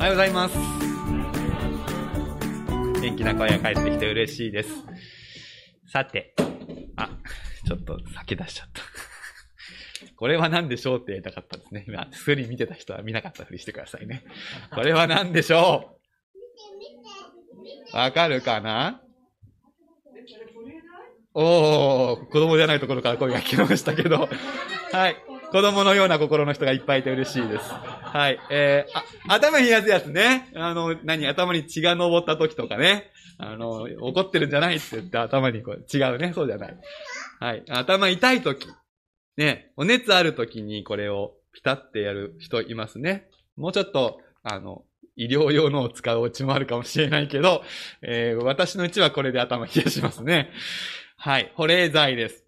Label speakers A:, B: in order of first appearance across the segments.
A: おはようございます。元気な声が返ってきて嬉しいです。さて、あ、ちょっと先出しちゃった。これは何でしょうって言いたかったんですね。今、スクリ見てた人は見なかったふりしてくださいね。これは何でしょう？わかるかな？おー、子供じゃないところから声が聞こえましたけど。はい。子供のような心の人がいっぱいいて嬉しいです。はい。えー、あ、頭冷やすやつね。あの、何、頭に血が昇った時とかね。あの、怒ってるんじゃないって言って頭にこう、違うね。そうじゃない。はい。頭痛い時。ね。お熱ある時にこれをピタってやる人いますね。もうちょっと、あの、医療用のを使うお家もあるかもしれないけど、えー、私のうちはこれで頭冷やしますね。はい。保冷剤です。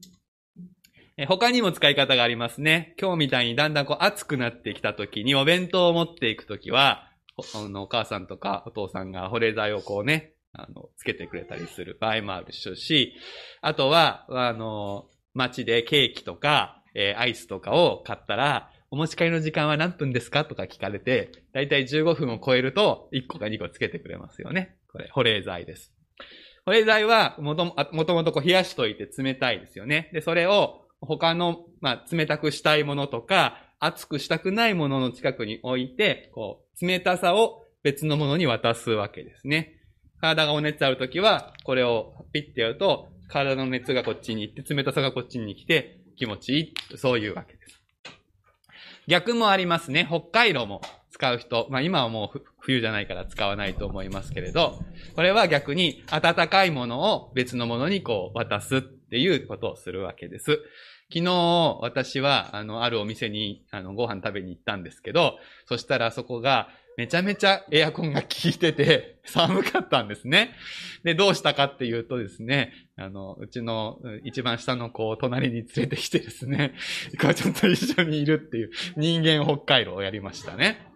A: 他にも使い方がありますね。今日みたいにだんだんこう暑くなってきた時にお弁当を持っていく時は、おのお母さんとかお父さんが保冷剤をこうね、あの、つけてくれたりする場合もあるし、しあとは、あの、街でケーキとか、えーアイスとかを買ったら、お持ち帰りの時間は何分ですかとか聞かれて、だいたい15分を超えると、1個か2個つけてくれますよね。これ、保冷剤です。保冷剤はもとも、もともとこう冷やしといて冷たいですよね。で、それを他の、まあ、冷たくしたいものとか、熱くしたくないものの近くに置いて、こう、冷たさを別のものに渡すわけですね。体がお熱あるときは、これをピッてやると、体の熱がこっちに行って、冷たさがこっちに来て、気持ちいい、そういうわけです。逆もありますね。北海道も使う人。まあ今はもう冬じゃないから使わないと思いますけれど、これは逆に温かいものを別のものにこう渡すっていうことをするわけです。昨日、私は、あの、あるお店に、あの、ご飯食べに行ったんですけど、そしたらそこが、めちゃめちゃエアコンが効いてて、寒かったんですね。で、どうしたかっていうとですね、あの、うちの一番下の子を隣に連れてきてですね、こうちょっと一緒にいるっていう人間北海道をやりましたね。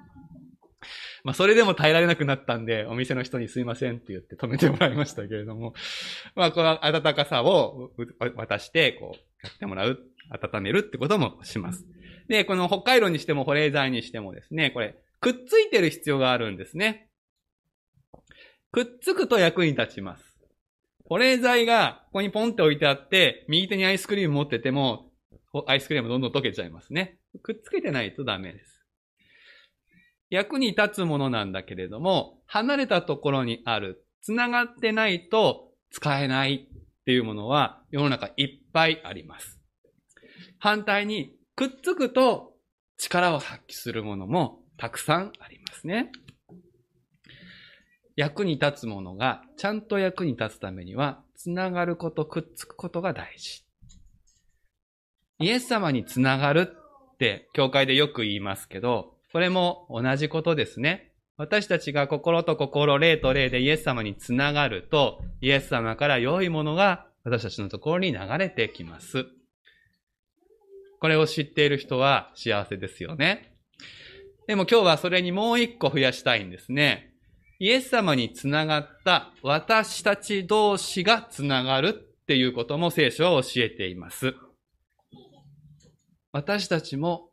A: まあ、それでも耐えられなくなったんで、お店の人にすいませんって言って止めてもらいましたけれども、まあ、この温かさを渡して、こう、やってもらう、温めるってこともします。で、この北海道にしても保冷剤にしてもですね、これ、くっついてる必要があるんですね。くっつくと役に立ちます。保冷剤がここにポンって置いてあって、右手にアイスクリーム持ってても、アイスクリームどんどん溶けちゃいますね。くっつけてないとダメです。役に立つものなんだけれども、離れたところにある、繋がってないと使えないっていうものは世の中いっぱいあります。反対に、くっつくと力を発揮するものもたくさんありますね。役に立つものがちゃんと役に立つためには、つながること、くっつくことが大事。イエス様につながるって、教会でよく言いますけど、それも同じことですね。私たちが心と心、霊と霊でイエス様につながると、イエス様から良いものが私たちのところに流れてきます。これを知っている人は幸せですよね。でも今日はそれにもう一個増やしたいんですね。イエス様につながった私たち同士がつながるっていうことも聖書は教えています。私たちも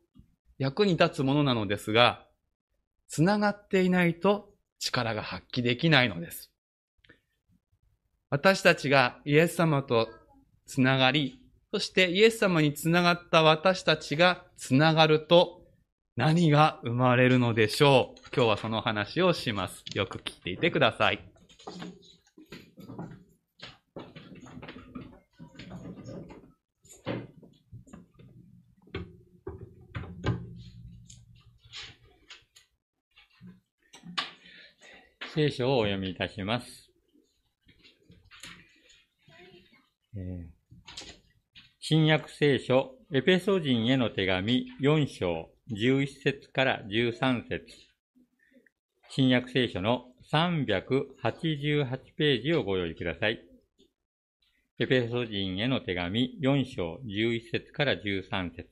A: 役に立つものなのですが、つながっていないと力が発揮できないのです。私たちがイエス様とつながり、そしてイエス様につながった私たちがつながると何が生まれるのでしょう今日はその話をします。よく聞いていてください。
B: 聖書をお読みいたします。えー新約聖書、エペソ人への手紙4章11節から13節新約聖書の388ページをご用意ください。エペソ人への手紙4章11節から13節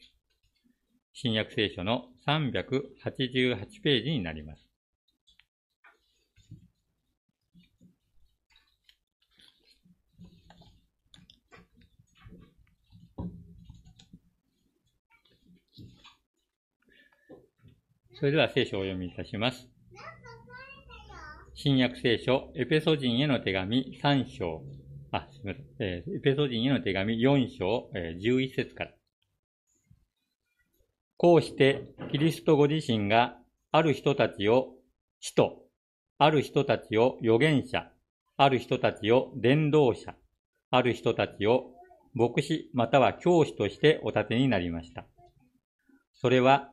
B: 新約聖書の388ページになります。それでは聖書をお読みいたします。新約聖書、エペソ人への手紙3章、あ、すみません、えーエペソ人への手紙4章、えー11節から。こうして、キリストご自身がある人たちを使徒、ある人たちを預言者、ある人たちを伝道者、ある人たちを牧師または教師としてお立てになりました。それは、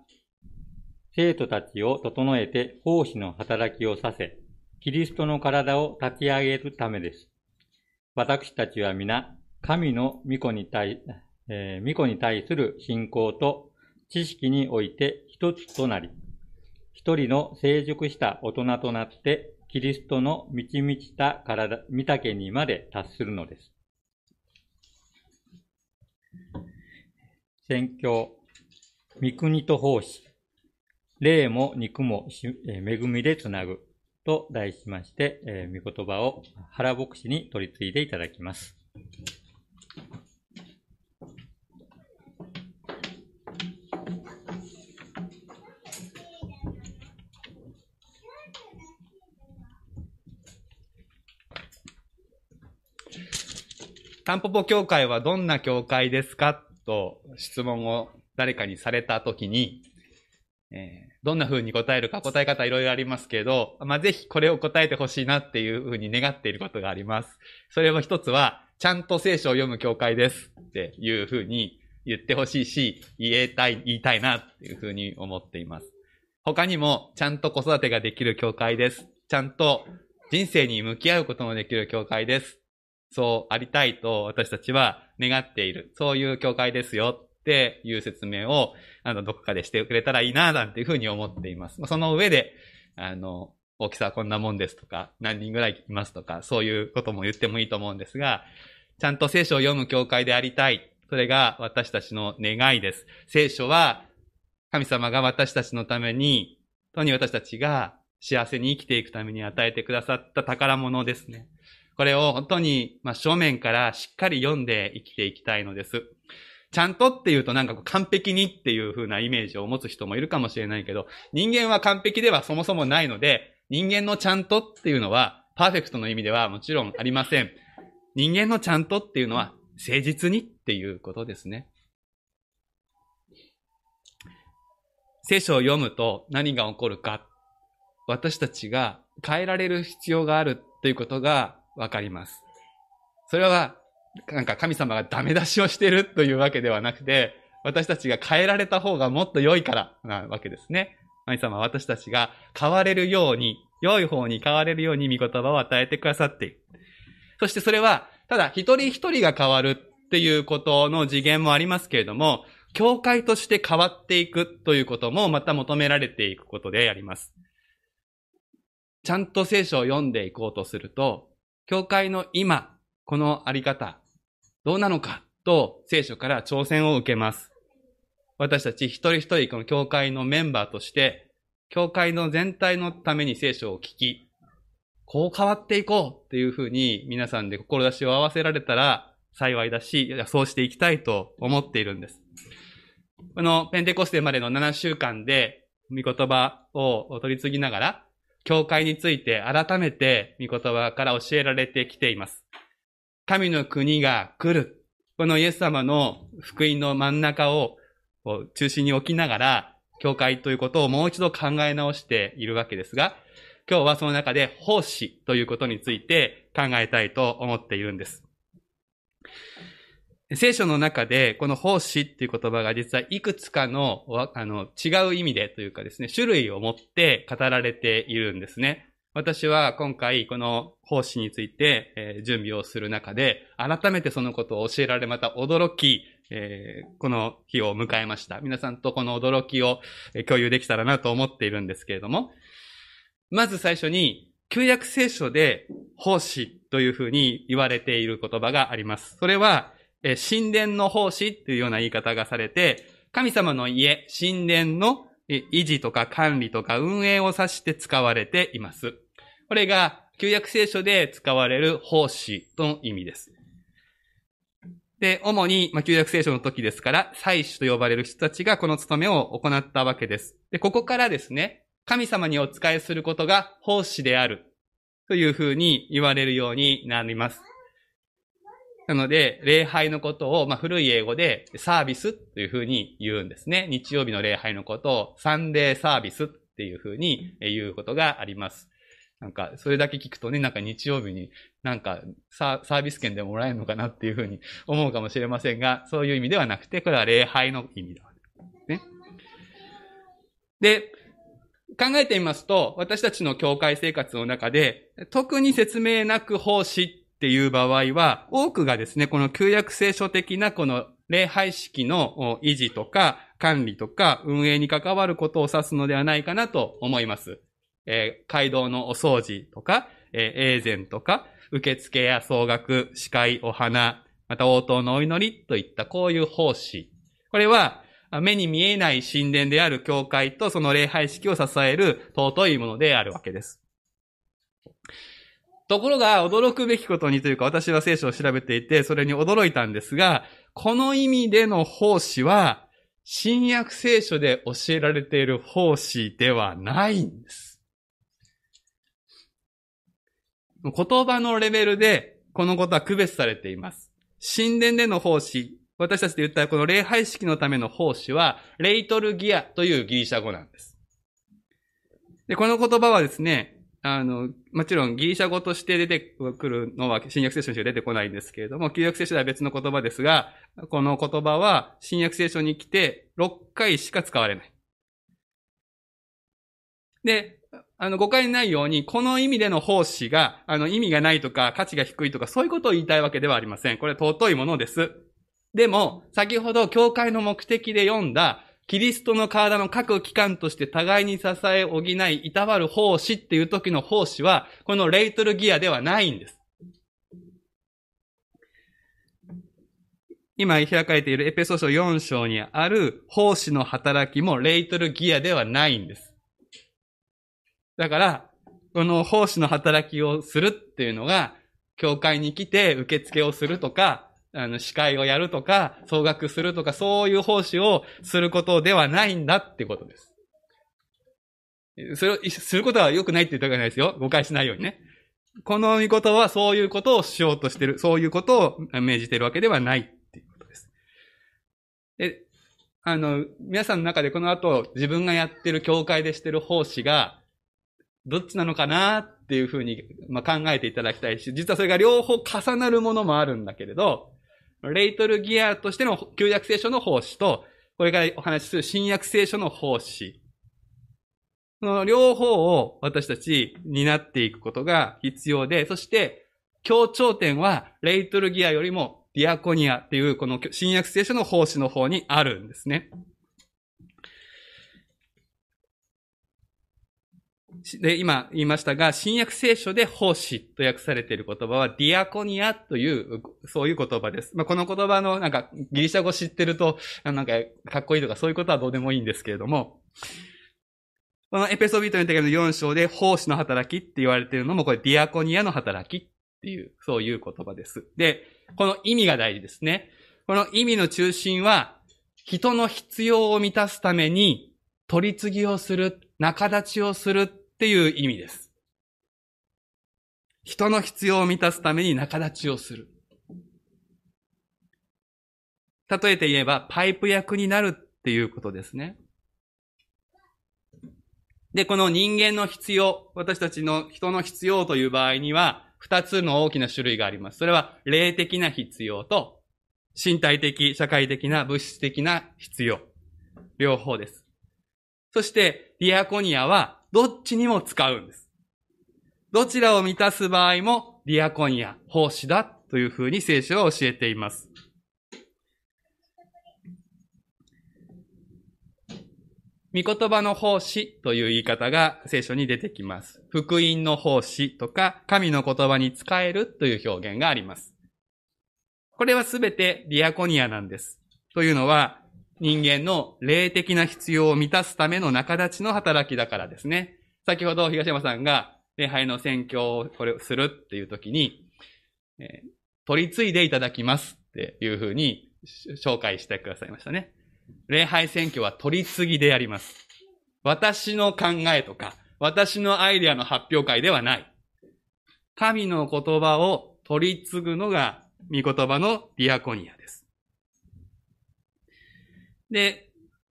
B: 生徒たちを整えて奉仕の働きをさせ、キリストの体を立ち上げるためです。私たちは皆、神の御子に対、えー御子に対する信仰と知識において一つとなり、一人の成熟した大人となって、キリストの満ち満ちた体、御丈にまで達するのです。宣教、御国と奉仕、霊も肉も恵みでつなぐと題しまして、えー御言葉を原牧師に取り継いでいただきます。
A: タンポポ教会はどんな教会ですか？と質問を誰かにされたときに、えーどんな風に答えるか答え方いろいろありますけど、まあ、ぜひこれを答えてほしいなっていう風に願っていることがあります。それは一つは、ちゃんと聖書を読む教会ですっていう風に言ってほしいし、言えたい、言いたいなっていう風に思っています。他にも、ちゃんと子育てができる教会です。ちゃんと人生に向き合うことのできる教会です。そうありたいと私たちは願っている。そういう教会ですよっていう説明を、あの、どこかでしてくれたらいいな、なんていうふうに思っています。その上で、あの、大きさはこんなもんですとか、何人ぐらいいますとか、そういうことも言ってもいいと思うんですが、ちゃんと聖書を読む教会でありたい。それが私たちの願いです。聖書は、神様が私たちのために、本当に私たちが幸せに生きていくために与えてくださった宝物ですね。これを本当に、まあ、正面からしっかり読んで生きていきたいのです。ちゃんとっていうとなんか完璧にっていう風なイメージを持つ人もいるかもしれないけど、人間は完璧ではそもそもないので、人間のちゃんとっていうのは、パーフェクトの意味ではもちろんありません。人間のちゃんとっていうのは、誠実にっていうことですね。聖書を読むと何が起こるか。私たちが変えられる必要があるということがわかります。それは、なんか神様がダメ出しをしてるというわけではなくて、私たちが変えられた方がもっと良いからなわけですね。神様は私たちが変われるように、良い方に変われるように御言葉を与えてくださっている。そしてそれは、ただ一人一人が変わるっていうことの次元もありますけれども、教会として変わっていくということもまた求められていくことであります。ちゃんと聖書を読んでいこうとすると、教会の今、このあり方、どうなのかと聖書から挑戦を受けます。私たち一人一人この教会のメンバーとして、教会の全体のために聖書を聞き、こう変わっていこうっていうふうに皆さんで志を合わせられたら幸いだし、そうしていきたいと思っているんです。このペンテコステまでの7週間で、御言葉を取り継ぎながら、教会について改めて御言葉から教えられてきています。神の国が来る。このイエス様の福音の真ん中を中心に置きながら、教会ということをもう一度考え直しているわけですが、今日はその中で奉仕ということについて考えたいと思っているんです。聖書の中で、この奉仕っていう言葉が実はいくつかのあの違う意味でというかですね、種類を持って語られているんですね。私は今回この奉仕について、え準備をする中で、改めてそのことを教えられまた驚き、えこの日を迎えました。皆さんとこの驚きを共有できたらなと思っているんですけれども、まず最初に、旧約聖書で奉仕というふうに言われている言葉があります。それは、え神殿の奉仕というような言い方がされて、神様の家、神殿の維持とか管理とか運営を指して使われています。これが旧約聖書で使われる奉仕との意味です。で、主に、まあ、旧約聖書の時ですから、祭司と呼ばれる人たちがこの務めを行ったわけです。で、ここからですね、神様にお仕えすることが奉仕であるというふうに言われるようになります。なので、礼拝のことを、まあ、古い英語でサービスというふうに言うんですね。日曜日の礼拝のことをサンデーサービスっていうふうに言うことがあります。なんか、それだけ聞くとね、なんか日曜日になんかサービス券でもらえるのかなっていうふうに思うかもしれませんが、そういう意味ではなくて、これは礼拝の意味だ。ね。で、考えてみますと、私たちの教会生活の中で、特に説明なく奉仕っていう場合は、多くがですね、この旧約聖書的なこの礼拝式の維持とか管理とか運営に関わることを指すのではないかなと思います。えー、街道のお掃除とか、えー、永前とか、受付や総額、司会、お花、また応答のお祈りといったこういう奉仕。これは、目に見えない神殿である教会とその礼拝式を支える尊いものであるわけです。ところが、驚くべきことにというか、私は聖書を調べていて、それに驚いたんですが、この意味での奉仕は、新約聖書で教えられている奉仕ではないんです。言葉のレベルで、このことは区別されています。神殿での奉仕、私たちで言ったこの礼拝式のための奉仕は、レイトルギアというギリシャ語なんです。で、この言葉はですね、あの、もちろんギリシャ語として出てくるのは新約聖書にしか出てこないんですけれども、旧約聖書では別の言葉ですが、この言葉は新約聖書に来て6回しか使われない。で、あの、誤解ないように、この意味での奉仕が、あの、意味がないとか、価値が低いとか、そういうことを言いたいわけではありません。これは尊いものです。でも、先ほど教会の目的で読んだ、キリストの体の各機関として互いに支え、補い、いたわる奉仕っていう時の奉仕は、このレイトルギアではないんです。今開かれているエペソ書4章にある奉仕の働きもレイトルギアではないんです。だから、この奉仕の働きをするっていうのが、教会に来て受付をするとか、あの、司会をやるとか、総額するとか、そういう奉仕をすることではないんだってことです。それをすることは良くないって言ったわけじゃないですよ。誤解しないようにね。この御言はそういうことをしようとしてる、そういうことを命じてるわけではないっていうことです。で、あの、皆さんの中でこの後自分がやってる教会でしてる奉仕が、どっちなのかなっていうふうに、まあ、考えていただきたいし、実はそれが両方重なるものもあるんだけれど、レイトルギアとしての旧約聖書の奉仕と、これからお話しする新約聖書の奉仕。その両方を私たち担っていくことが必要で、そして協調点はレイトルギアよりもディアコニアっていうこの新約聖書の奉仕の方にあるんですね。で、今言いましたが、新約聖書で奉仕と訳されている言葉はディアコニアという、そういう言葉です。まあ、この言葉のなんかギリシャ語知ってると、なんかかっこいいとかそういうことはどうでもいいんですけれども、このエペソビートの手紙の4章で奉仕の働きって言われているのもこれディアコニアの働きっていう、そういう言葉です。で、この意味が大事ですね。この意味の中心は、人の必要を満たすために取り次ぎをする、仲立ちをするっていう意味です。人の必要を満たすために仲立ちをする。例えて言えば、パイプ役になるっていうことですね。で、この人間の必要、私たちの人の必要という場合には、二つの大きな種類があります。それは、霊的な必要と、身体的、社会的な、物質的な必要。両方です。そして、ディアコニアは、どっちにも使うんです。どちらを満たす場合も、ディアコニア、奉仕だというふうに聖書は教えています。御言葉の奉仕という言い方が聖書に出てきます。福音の奉仕とか、神の言葉に使えるという表現があります。これはすべてディアコニアなんです。というのは、人間の霊的な必要を満たすための仲立ちの働きだからですね。先ほど東山さんが礼拝の宣教をこれをするっていう時に、えー、取り継いでいただきますっていうふうに紹介してくださいましたね。礼拝選挙は取り継ぎでやります。私の考えとか、私のアイデアの発表会ではない。神の言葉を取り継ぐのが、御言葉のディアコニアです。で、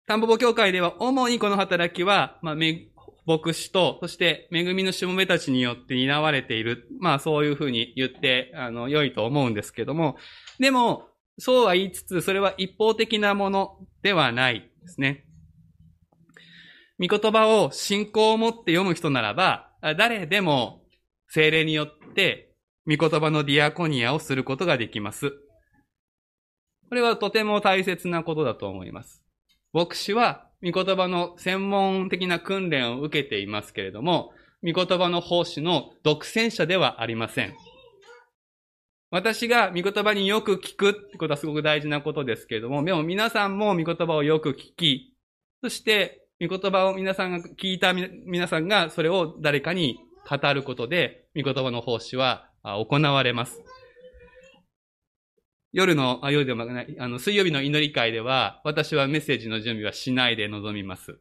A: タンポポ教会では主にこの働きは、まあ、め牧師と、そして恵みのしもべたちによって担われている。まあそういうふうに言って、あの、良いと思うんですけども、でも、そうは言いつつ、それは一方的なものではないですね。御言葉を信仰を持って読む人ならば、誰でも精霊によって御言葉のディアコニアをすることができます。これはとても大切なことだと思います。牧師は御言葉の専門的な訓練を受けていますけれども、御言葉の奉仕の独占者ではありません。私が御言葉によく聞くってことはすごく大事なことですけれども、でも皆さんも御言葉をよく聞き、そして御言葉を皆さんが聞いた皆さんがそれを誰かに語ることで、御言葉の奉仕は行われます。夜の、あ、夜でもない、あの、水曜日の祈り会では、私はメッセージの準備はしないで臨みます。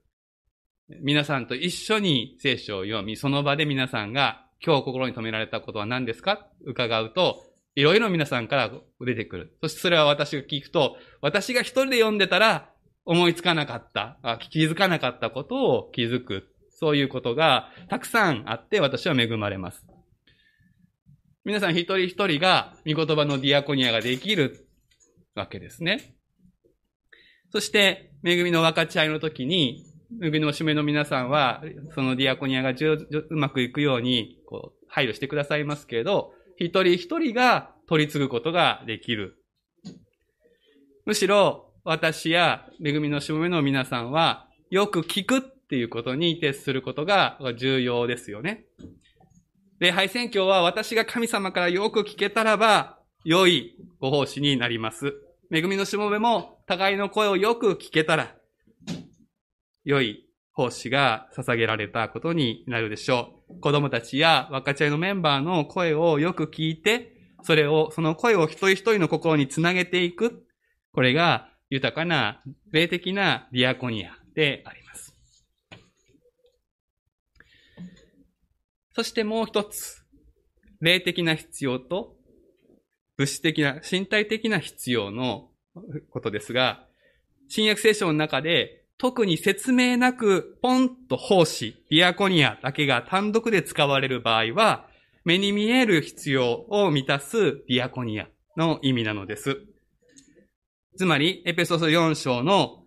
A: 皆さんと一緒に聖書を読み、その場で皆さんが、今日心に留められたことは何ですか？伺うと、いろいろ皆さんから出てくる。そしてそれは私が聞くと、私が一人で読んでたら、思いつかなかった、気づかなかったことを気づく。そういうことがたくさんあって、私は恵まれます。皆さん一人一人が御言葉のディアコニアができるわけですね。そして、恵みの分かち合いの時に、恵みのおしめの皆さんは、そのディアコニアがうまくいくように、こう、配慮してくださいますけれど、一人一人が取り継ぐことができる。むしろ、私や恵みのしもめの皆さんは、よく聞くっていうことに徹することが重要ですよね。礼拝宣教は私が神様からよく聞けたらば、良いご奉仕になります。恵みのしもべも互いの声をよく聞けたら、良い奉仕が捧げられたことになるでしょう。子供たちや若ち合いのメンバーの声をよく聞いて、それを、その声を一人一人の心につなげていく。これが豊かな霊的なディアコニアであります。そしてもう一つ、霊的な必要と物質的な、身体的な必要のことですが、新約聖書の中で特に説明なくポンと奉仕、ディアコニアだけが単独で使われる場合は、目に見える必要を満たすディアコニアの意味なのです。つまり、エペソス4章の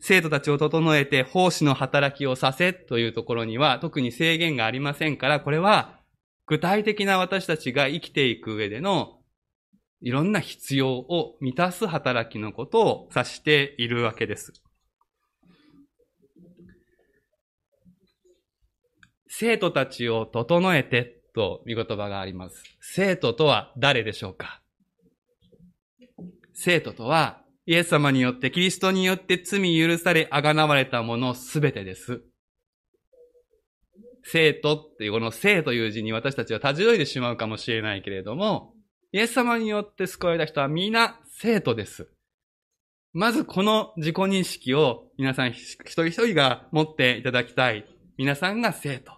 A: 生徒たちを整えて奉仕の働きをさせというところには特に制限がありませんから、これは具体的な私たちが生きていく上でのいろんな必要を満たす働きのことを指しているわけです。生徒たちを整えてと見言葉があります。生徒とは誰でしょうか？生徒とはイエス様によって、キリストによって罪許され、あがなわれたものすべてです。生徒っていうこの生という字に私たちは立ち寄いてしまうかもしれないけれども、イエス様によって救われた人は皆生徒です。まずこの自己認識を皆さん一人一人が持っていただきたい。皆さんが生徒。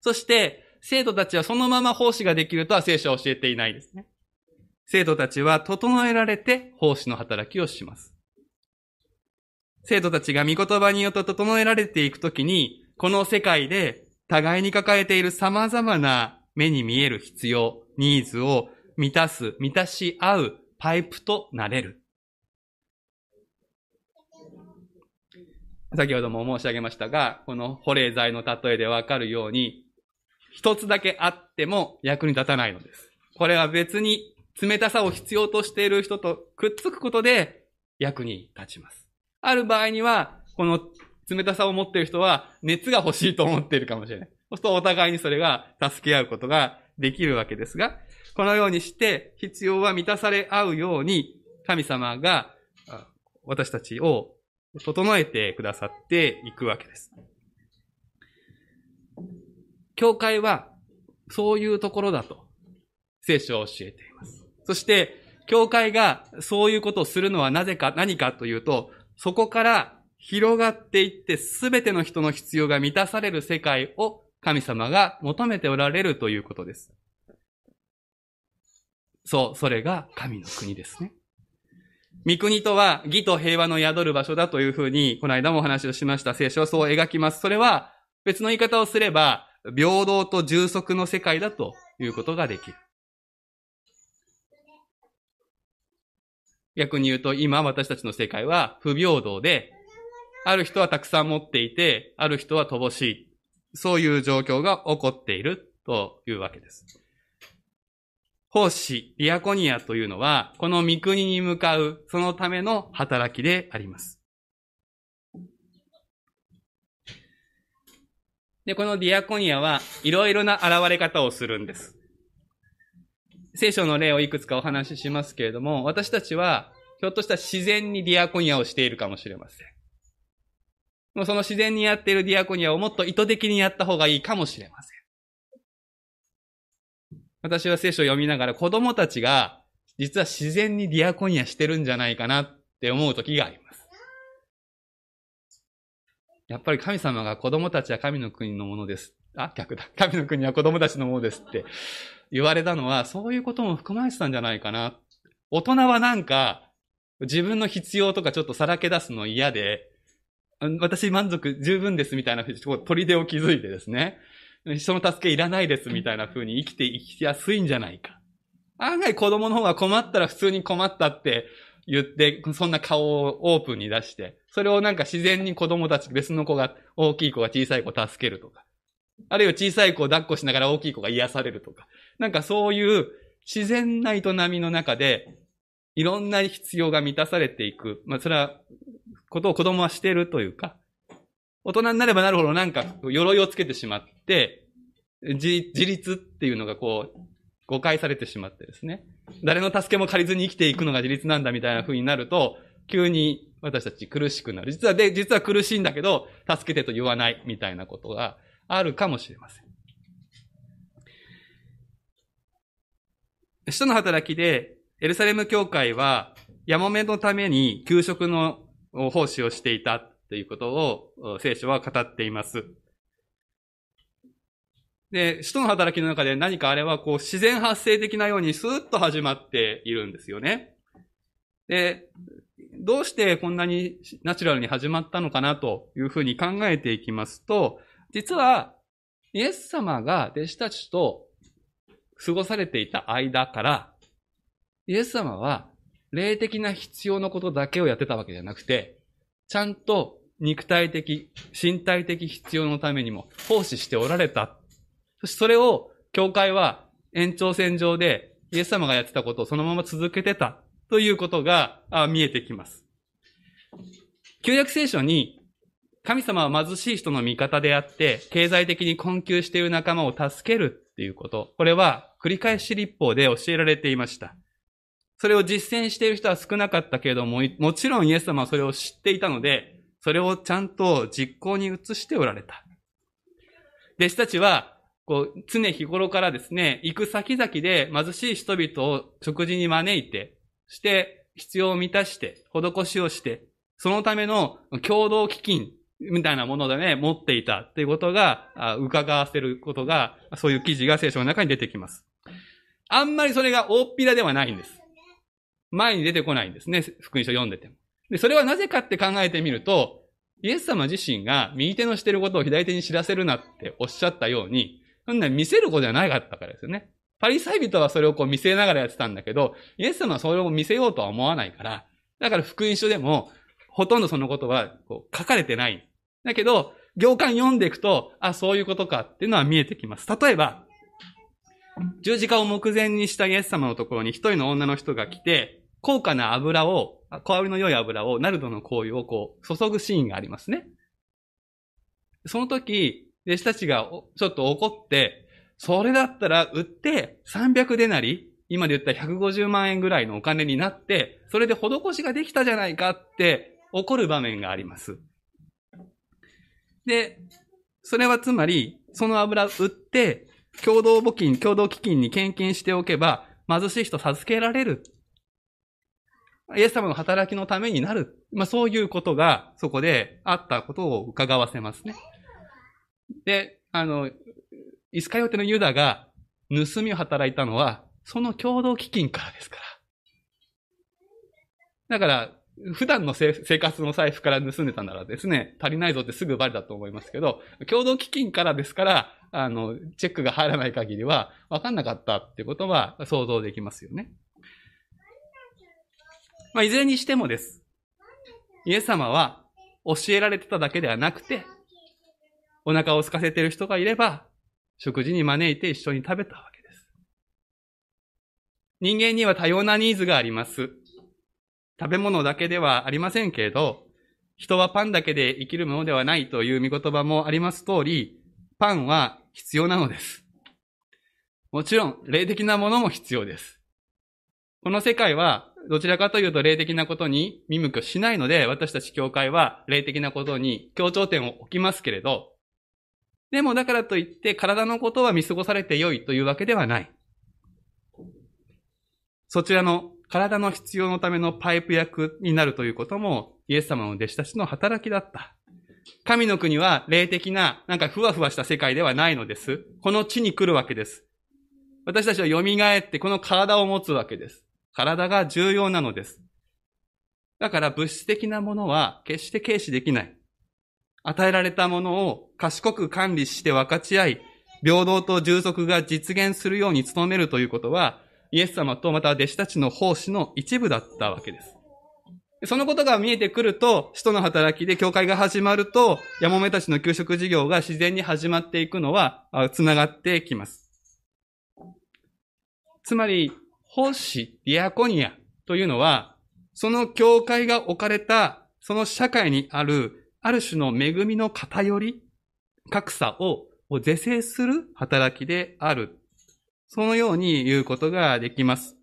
A: そして、生徒たちはそのまま奉仕ができるとは聖書は教えていないですね。生徒たちは整えられて奉仕の働きをします。生徒たちが御言葉によって整えられていくときに、この世界で互いに抱えている様々な目に見える必要、ニーズを満たす、満たし合うパイプとなれる。先ほども申し上げましたが、この保冷剤の例えでわかるように、一つだけあっても役に立たないのです。これは別に冷たさを必要としている人とくっつくことで役に立ちます。ある場合には、この冷たさを持っている人は熱が欲しいと思っているかもしれない。そうするとお互いにそれが助け合うことができるわけですが、このようにして必要は満たされ合うように神様が私たちを整えてくださっていくわけです。教会はそういうところだと聖書を教えて。そして、教会がそういうことをするのはなぜか、何かというと、そこから広がっていって全ての人の必要が満たされる世界を神様が求めておられるということです。そう、それが神の国ですね。御国とは義と平和の宿る場所だというふうに、この間もお話をしました聖書はそう描きます。それは別の言い方をすれば、平等と充足の世界だということができる。逆に言うと、今私たちの世界は不平等で、ある人はたくさん持っていて、ある人は乏しい。そういう状況が起こっているというわけです。奉仕、ディアコニアというのは、この御国に向かう、そのための働きであります。で、このディアコニアはいろいろな現れ方をするんです。聖書の例をいくつかお話ししますけれども、私たちは、ひょっとしたら自然にディアコニアをしているかもしれません。もうその自然にやっているディアコニアをもっと意図的にやった方がいいかもしれません。私は聖書を読みながら子供たちが実は自然にディアコニアしてるんじゃないかなって思う時があります。やっぱり神様が子供たちは神の国のものです。あ、逆だ。神の国は子供たちのものですって言われたのは、そういうことも含まれてたんじゃないかな。大人はなんか、自分の必要とかちょっとさらけ出すの嫌で、私満足十分ですみたいなふうに、砦を築いてですね。人の助けいらないですみたいな風に生きていきやすいんじゃないか。案外子供の方が困ったら普通に困ったって言って、そんな顔をオープンに出して、それをなんか自然に子供たち、別の子が、大きい子が小さい子を助けるとか、あるいは小さい子を抱っこしながら大きい子が癒されるとか、なんかそういう自然な営みの中で、いろんな必要が満たされていく。まあ、それは、ことを子供はしているというか、大人になればなるほどなんか鎧をつけてしまって、自自立っていうのがこう、誤解されてしまってですね。誰の助けも借りずに生きていくのが自立なんだみたいな風になると、急に私たち苦しくなる。実は、で、実は苦しいんだけど、助けてと言わないみたいなことがあるかもしれません。使徒の働きで、エルサレム教会は、やもめのために給食の奉仕をしていたということを聖書は語っています。で、使徒の働きの中で何かあれはこう自然発生的なようにスーッと始まっているんですよね。で、どうしてこんなにナチュラルに始まったのかなというふうに考えていきますと、実はイエス様が弟子たちと過ごされていた間から、イエス様は霊的な必要のことだけをやってたわけじゃなくて、ちゃんと肉体的、身体的必要のためにも奉仕しておられた。そしてそれを、教会は延長線上でイエス様がやってたことをそのまま続けてたということが見えてきます。旧約聖書に神様は貧しい人の味方であって、経済的に困窮している仲間を助けるっていうこと。これは繰り返し立法で教えられていました。それを実践している人は少なかったけれども、もちろんイエス様はそれを知っていたので、それをちゃんと実行に移しておられた。弟子たちは、こう、常日頃からですね、行く先々で貧しい人々を食事に招いて、して、必要を満たして、施しをして、そのための共同基金みたいなものでね、持っていたっていうことが、伺わせることが、そういう記事が聖書の中に出てきます。あんまりそれが大っぴらではないんです。前に出てこないんですね、福音書読んでても。で、それはなぜかって考えてみると、イエス様自身が右手のしてることを左手に知らせるなっておっしゃったように、そんな見せることじゃなかったからですよね。パリサイ人はそれをこう見せながらやってたんだけど、イエス様はそれを見せようとは思わないから、だから福音書でも、ほとんどそのことはこう書かれてない。だけど、行間読んでいくと、あ、そういうことかっていうのは見えてきます。例えば、十字架を目前にしたイエス様のところに一人の女の人が来て、高価な油を、香りの良い油を、ナルドの香油をこう、注ぐシーンがありますね。その時、弟子たちがちょっと怒って、それだったら売って300デナリ、今で言ったら150万円ぐらいのお金になって、それで施しができたじゃないかって怒る場面があります。で、それはつまり、その油売って、共同募金、共同基金に献金しておけば、貧しい人授けられるイエス様の働きのためになる。まあそういうことがそこであったことを伺わせますね。で、あの、イスカヨテのユダが盗みを働いたのは、その共同基金からですから。だから、普段の生活の財布から盗んでたならですね、足りないぞってすぐバレたと思いますけど、共同基金からですから、あの、チェックが入らない限りは、わかんなかったってことは想像できますよね。まあ、いずれにしてもです。イエス様は教えられてただけではなくて、お腹を空かせている人がいれば、食事に招いて一緒に食べたわけです。人間には多様なニーズがあります。食べ物だけではありませんけれど、人はパンだけで生きるものではないという見言葉もあります通り、パンは必要なのです。もちろん、霊的なものも必要です。この世界は、どちらかというと霊的なことに見向くしないので、私たち教会は霊的なことに強調点を置きますけれど、でもだからといって体のことは見過ごされてよいというわけではない。そちらの体の必要のためのパイプ役になるということもイエス様の弟子たちの働きだった。神の国は霊的な、なんかふわふわした世界ではないのです。この地に来るわけです。私たちは蘇ってこの体を持つわけです。体が重要なのです。だから物質的なものは決して軽視できない。与えられたものを賢く管理して分かち合い、平等と充足が実現するように努めるということは、イエス様とまた弟子たちの奉仕の一部だったわけです。そのことが見えてくると、使徒の働きで教会が始まると、ヤモメたちの給食事業が自然に始まっていくのは、つながってきます。つまり、奉仕、ディアコニアというのは、その教会が置かれた、その社会にあるある種の恵みの偏り、格差を是正する働きである。そのように言うことができます。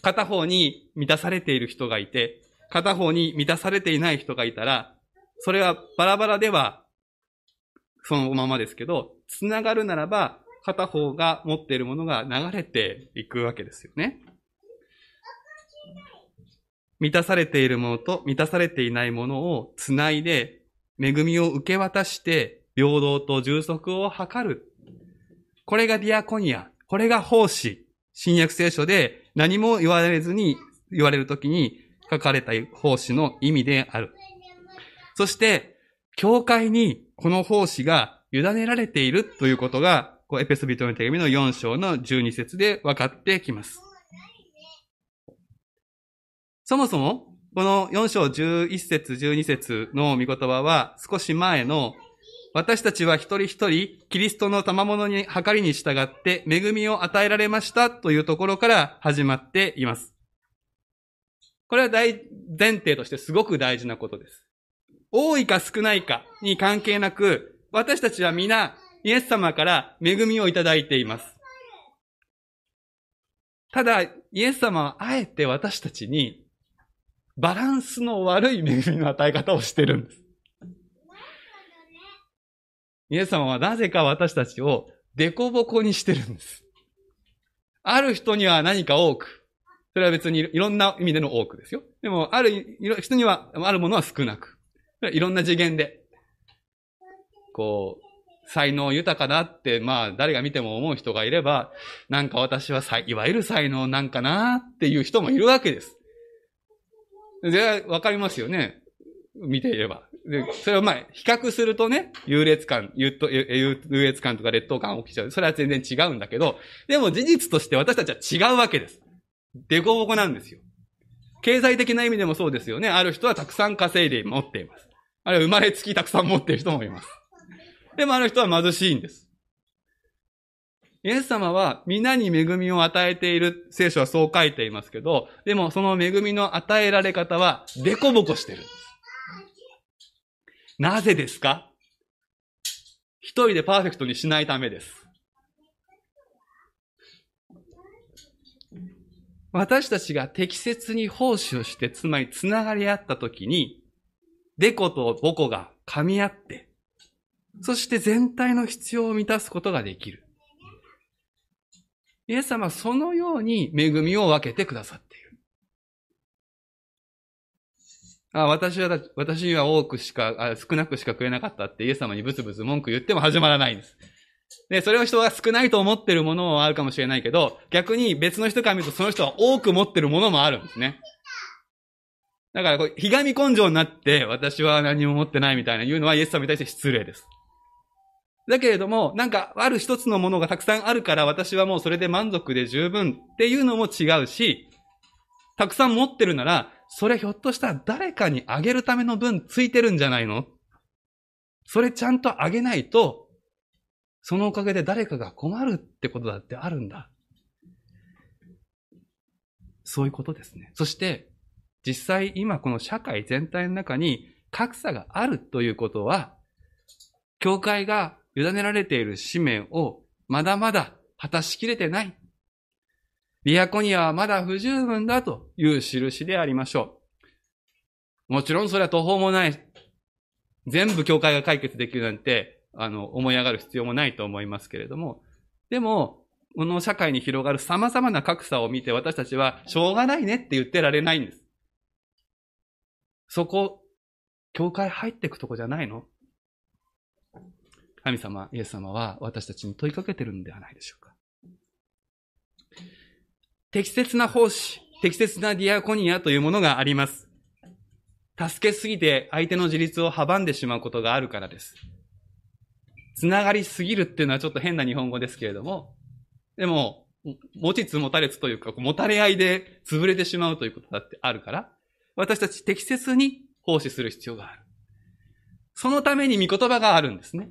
A: 片方に満たされている人がいて、片方に満たされていない人がいたら、それはバラバラではそのままですけど、つながるならば、片方が持っているものが流れていくわけですよね。満たされているものと満たされていないものをつないで、恵みを受け渡して、平等と充足を図る。これがディアコニア。これが奉仕。新約聖書で何も言われずに、言われるときに書かれた奉仕の意味である。そして、教会にこの奉仕が委ねられているということが、エペスビトの手紙の4章の12節で分かってきます。そもそも、この4章11節12節の御言葉は少し前の私たちは一人一人キリストの賜物に計りに従って恵みを与えられましたというところから始まっています。これは大前提としてすごく大事なことです。多いか少ないかに関係なく、私たちは皆イエス様から恵みをいただいています。ただ、イエス様はあえて私たちにバランスの悪い恵みの与え方をしてるんです。イエス様はなぜか私たちをデコボコにしてるんです。ある人には何か多く。それは別にいろんな意味での多くですよ。でも、ある人には、あるものは少なく。いろんな次元で。こう、才能豊かだって、まあ、誰が見ても思う人がいれば、なんか私はいわゆる才能なんかなっていう人もいるわけです。で、わかりますよね。見ていれば。で、それをまあ、比較するとね、優劣感、優劣感とか劣等感起きちゃう。それは全然違うんだけど、でも事実として私たちは違うわけです。デコボコなんですよ。経済的な意味でもそうですよね。ある人はたくさん稼いで持っています。あるいは生まれつきたくさん持っている人もいます。でもある人は貧しいんです。イエス様は皆に恵みを与えている聖書はそう書いていますけど、でもその恵みの与えられ方はデコボコしてるんです。なぜですか？一人でパーフェクトにしないためです。私たちが適切に奉仕をして、つまり繋がり合ったときに、デコとボコが噛み合って、そして全体の必要を満たすことができる。イエス様はそのように恵みを分けてくださっている。あ私はだ、私には多くしかあ、少なくしかくれなかったってイエス様にブツブツ文句言っても始まらないんです。で、それを人が少ないと思ってるものはあるかもしれないけど、逆に別の人から見るとその人は多く持ってるものもあるんですね。だからこう、ひがみ根性になって、私は何も持ってないみたいな言うのはイエス様に対して失礼です。だけれども、なんか、ある一つのものがたくさんあるから、私はもうそれで満足で十分っていうのも違うし、たくさん持ってるなら、それひょっとしたら誰かにあげるための分ついてるんじゃないの？それちゃんとあげないと、そのおかげで誰かが困るってことだってあるんだ。そういうことですね。そして、実際今この社会全体の中に格差があるということは、教会が委ねられている使命をまだまだ果たしきれてない。リアコニアはまだ不十分だという印でありましょう。もちろんそれは途方もない。全部教会が解決できるなんて、あの、思い上がる必要もないと思いますけれども、でも、この社会に広がる様々な格差を見て私たちは、しょうがないねって言ってられないんです。そこ、教会入ってくとこじゃないの？神様、イエス様は私たちに問いかけてるんではないでしょうか。適切な奉仕、適切なディアコニアというものがあります。助けすぎて相手の自立を阻んでしまうことがあるからです。つながりすぎるっていうのはちょっと変な日本語ですけれども、でも、持ちつ持たれつというか、持たれ合いで潰れてしまうということだってあるから、私たち適切に奉仕する必要がある。そのために御言葉があるんですね。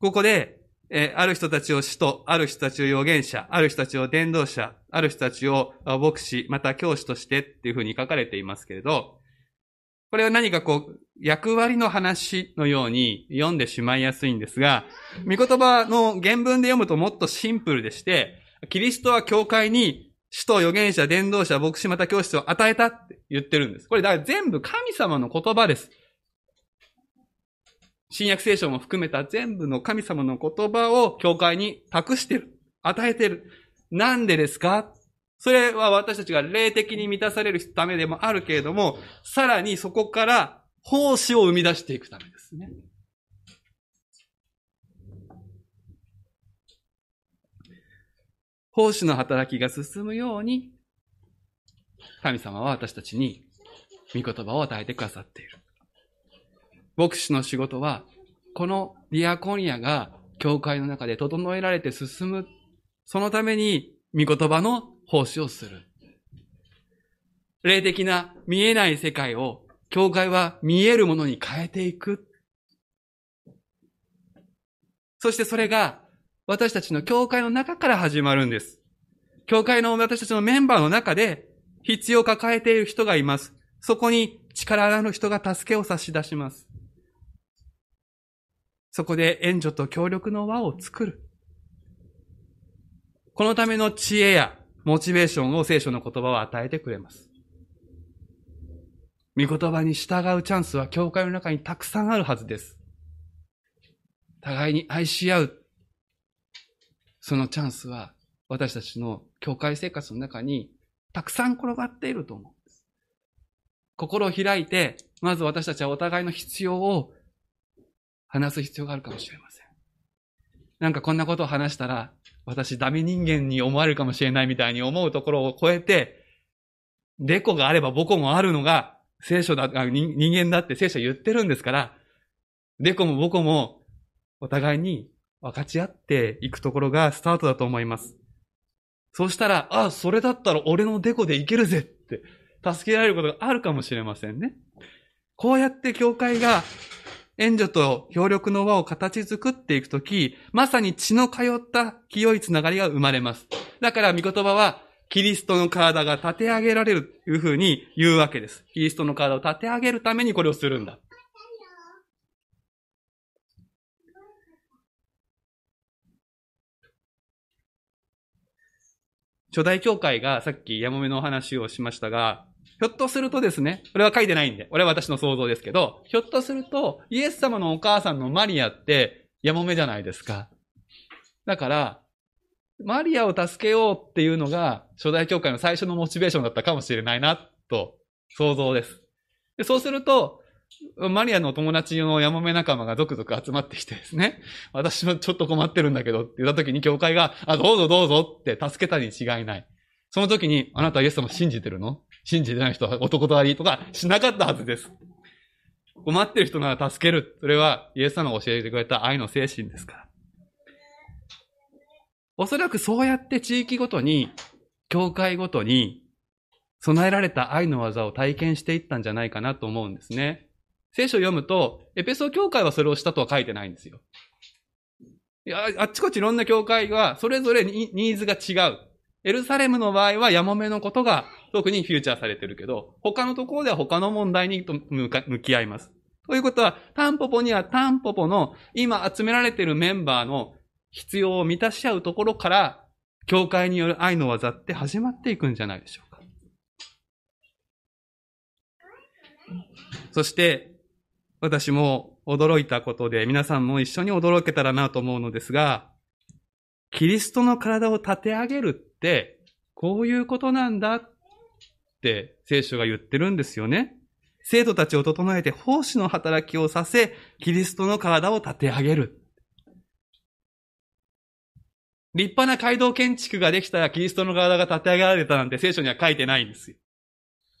A: ここで、えーある人たちを使徒、ある人たちを預言者、ある人たちを伝道者、ある人たちを牧師、また教師としてっていうふうに書かれていますけれど、これは何かこう、役割の話のように読んでしまいやすいんですが、御言葉の原文で読むともっとシンプルでして、キリストは教会に使徒、預言者、伝道者、牧師、また教師を与えたって言ってるんです。これだから全部神様の言葉です。新約聖書も含めた全部の神様の言葉を教会に託してる。与えてる。なんでですか？それは私たちが霊的に満たされるためでもあるけれども、さらにそこから奉仕を生み出していくためですね。奉仕の働きが進むように、神様は私たちに御言葉を与えてくださっている。牧師の仕事は、このディアコニアが教会の中で整えられて進む。そのために、御言葉の奉仕をする。霊的な見えない世界を、教会は見えるものに変えていく。そしてそれが、私たちの教会の中から始まるんです。教会の私たちのメンバーの中で、必要を抱えている人がいます。そこに力のある人が助けを差し出します。そこで援助と協力の輪を作る。このための知恵やモチベーションを聖書の言葉は与えてくれます。御言葉に従うチャンスは教会の中にたくさんあるはずです。互いに愛し合う。そのチャンスは私たちの教会生活の中にたくさん転がっていると思うんです。心を開いて、まず私たちはお互いの必要を話す必要があるかもしれません。なんかこんなことを話したら、私ダメ人間に思われるかもしれないみたいに思うところを超えて、デコがあればボコもあるのが聖書だ、人間だって聖書言ってるんですから、デコもボコもお互いに分かち合っていくところがスタートだと思います。そうしたら、あ、それだったら俺のデコでいけるぜって助けられることがあるかもしれませんね。こうやって教会が援助と協力の輪を形作っていくとき、まさに血の通った清いつながりが生まれます。だから御言葉は、キリストの体が立て上げられるというふうに言うわけです。キリストの体を立て上げるためにこれをするんだ。初代教会がさっきヤモメのお話をしましたが、ひょっとするとですね、これは書いてないんで、これは私の想像ですけど、ひょっとすると、イエス様のお母さんのマリアって、ヤモメじゃないですか。だから、マリアを助けようっていうのが、初代教会の最初のモチベーションだったかもしれないな、と、想像です。でそうすると、マリアの友達のヤモメ仲間が続々集まってきてですね、私もちょっと困ってるんだけどって言った時に教会が、あ、どうぞどうぞって助けたに違いない。その時に、あなたはイエス様信じてるの？信じてない人は男とありとかしなかったはずです。困ってる人なら助ける。それはイエス様が教えてくれた愛の精神ですから。おそらくそうやって地域ごとに、教会ごとに、備えられた愛の技を体験していったんじゃないかなと思うんですね。聖書を読むと、エペソ教会はそれをしたとは書いてないんですよ。いや、あっちこっちいろんな教会は、それぞれニーズが違う。エルサレムの場合は、ヤモメのことが特にフューチャーされてるけど、他のところでは他の問題に向き合います。ということは、タンポポにはタンポポの今集められているメンバーの必要を満たし合うところから、教会による愛の技って始まっていくんじゃないでしょうか。そして、私も驚いたことで、皆さんも一緒に驚けたらなと思うのですが、キリストの体を立て上げるって、こういうことなんだって聖書が言ってるんですよね。生徒たちを整えて奉仕の働きをさせ、キリストの体を立て上げる。立派な街道建築ができたらキリストの体が立て上げられたなんて聖書には書いてないんですよ。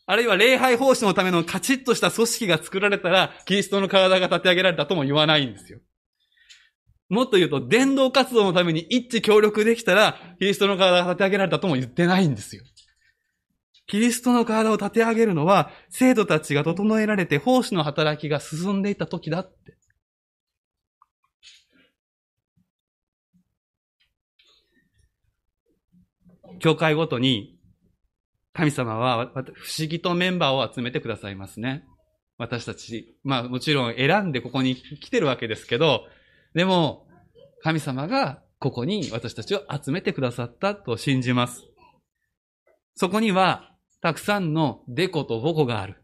A: あるいは礼拝奉仕のためのカチッとした組織が作られたら、キリストの体が立て上げられたとも言わないんですよ。もっと言うと、伝道活動のために一致協力できたら、キリストの体が立て上げられたとも言ってないんですよ。キリストの体を立て上げるのは、生徒たちが整えられて奉仕の働きが進んでいった時だって。教会ごとに、神様は不思議とメンバーを集めてくださいますね。私たち、まあもちろん選んでここに来てるわけですけど、でも、神様がここに私たちを集めてくださったと信じます。そこには、たくさんのデコとボコがある。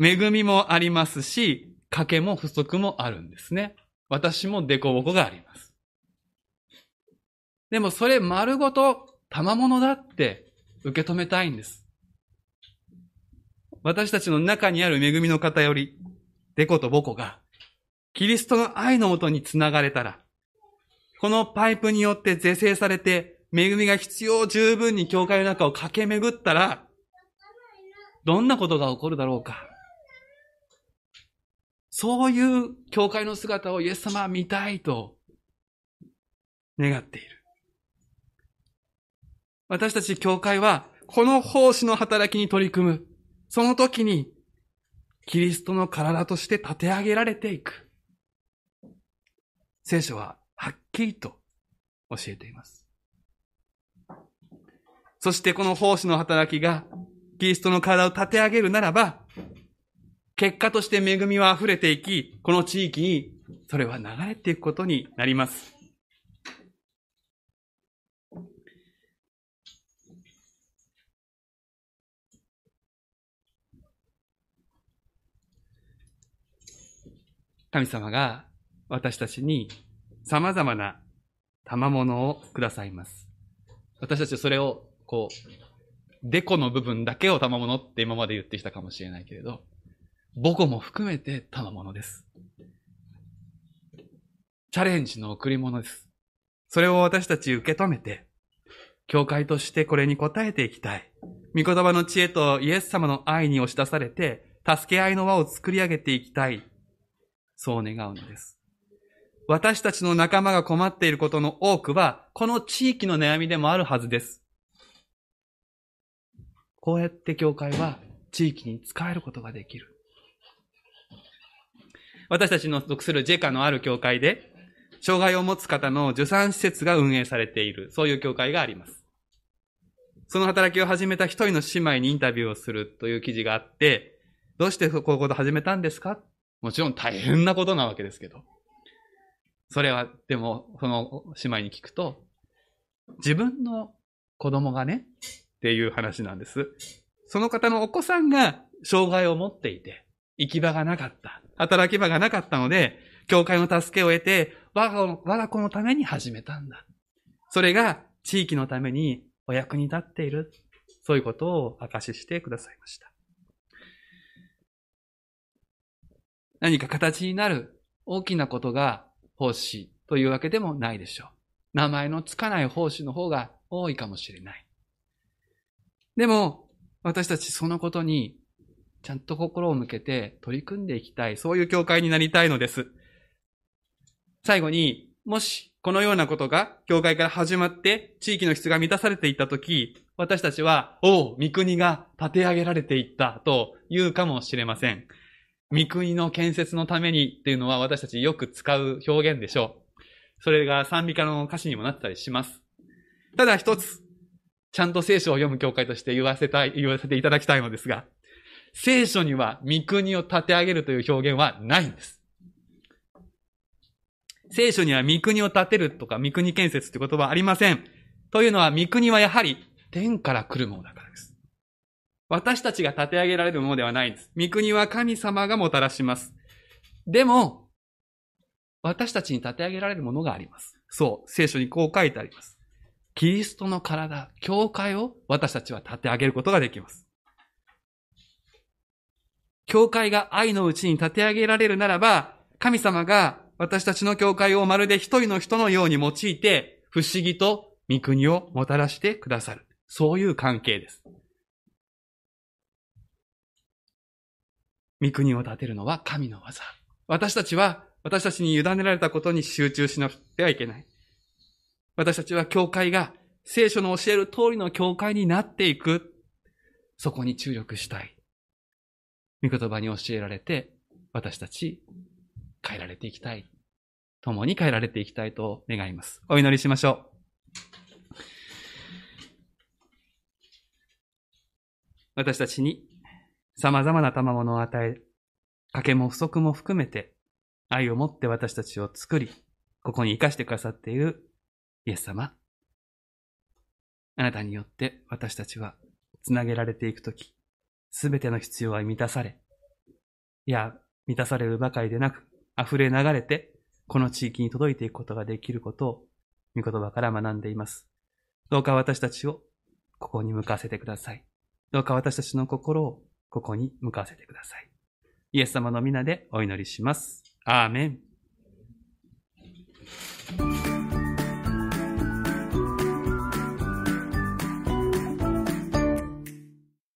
A: 恵みもありますし、賭けも不足もあるんですね。私もデコボコがあります。でもそれ丸ごと賜物だって受け止めたいんです。私たちの中にある恵みの偏り、デコとボコが、キリストの愛のもとにつながれたら、このパイプによって是正されて、恵みが必要十分に教会の中を駆け巡ったら、どんなことが起こるだろうか。そういう教会の姿をイエス様は見たいと願っている。私たち教会は、この奉仕の働きに取り組む。その時に、キリストの体として立て上げられていく。聖書ははっきりと教えています。そしてこの奉仕の働きが、キリストの体を立て上げるならば、結果として恵みは溢れていき、この地域にそれは流れていくことになります。神様が私たちに様々な賜物をくださいます。私たちはそれを、こう、デコの部分だけを賜物って今まで言ってきたかもしれないけれど、母語も含めて賜物です。チャレンジの贈り物です。それを私たち受け止めて、教会としてこれに応えていきたい。御言葉の知恵とイエス様の愛に押し出されて、助け合いの輪を作り上げていきたい。そう願うのです。私たちの仲間が困っていることの多くは、この地域の悩みでもあるはずです。こうやって教会は地域に使えることができる。私たちの属するジェカのある教会で、障害を持つ方の受産施設が運営されている、そういう教会があります。その働きを始めた一人の姉妹にインタビューをするという記事があって、どうしてこういうこと始めたんですか？もちろん大変なことなわけですけど。それは、でも、その姉妹に聞くと、自分の子供がね、っていう話なんです。その方のお子さんが障害を持っていて、行き場がなかった。働き場がなかったので、教会の助けを得て、我が我が子のために始めたんだ。それが地域のためにお役に立っている。そういうことを明かししてくださいました。何か形になる大きなことが奉仕というわけでもないでしょう。名前のつかない奉仕の方が多いかもしれない。でも、私たちそのことにちゃんと心を向けて取り組んでいきたい、そういう教会になりたいのです。最後に、もしこのようなことが教会から始まって地域の質が満たされていったとき、私たちは、おう、御国が立て上げられていったと言うかもしれません。御国の建設のためにっていうのは私たちよく使う表現でしょう。それが賛美歌の歌詞にもなったりします。ただ一つ、ちゃんと聖書を読む教会として言わせたい、言わせていただきたいのですが、聖書には御国を立て上げるという表現はないんです。聖書には御国を建てるとか御国建設という言葉はありません。というのは御国はやはり天から来るものだからです。私たちが立て上げられるものではないんです。御国は神様がもたらします。でも、私たちに立て上げられるものがあります。そう、聖書にこう書いてあります。キリストの体、教会を私たちは立て上げることができます。教会が愛のうちに立て上げられるならば、神様が私たちの教会をまるで一人の人のように用いて、不思議と御国をもたらしてくださる。そういう関係です。御国を建てるのは神の技。私たちは、私たちに委ねられたことに集中しなくてはいけない。私たちは教会が聖書の教える通りの教会になっていく。そこに注力したい。御言葉に教えられて、私たち変えられていきたい。共に変えられていきたいと願います。お祈りしましょう。私たちに様々な賜物を与え、賭けも不足も含めて愛を持って私たちを作り、ここに生かしてくださっているイエス様。あなたによって私たちはつなげられていくとき、すべての必要は満たされ、いや、満たされるばかりでなく、溢れ流れて、この地域に届いていくことができることを、御言葉から学んでいます。どうか私たちをここに向かわせてください。どうか私たちの心をここに向かわせてください。イエス様の皆でお祈りします。アーメン。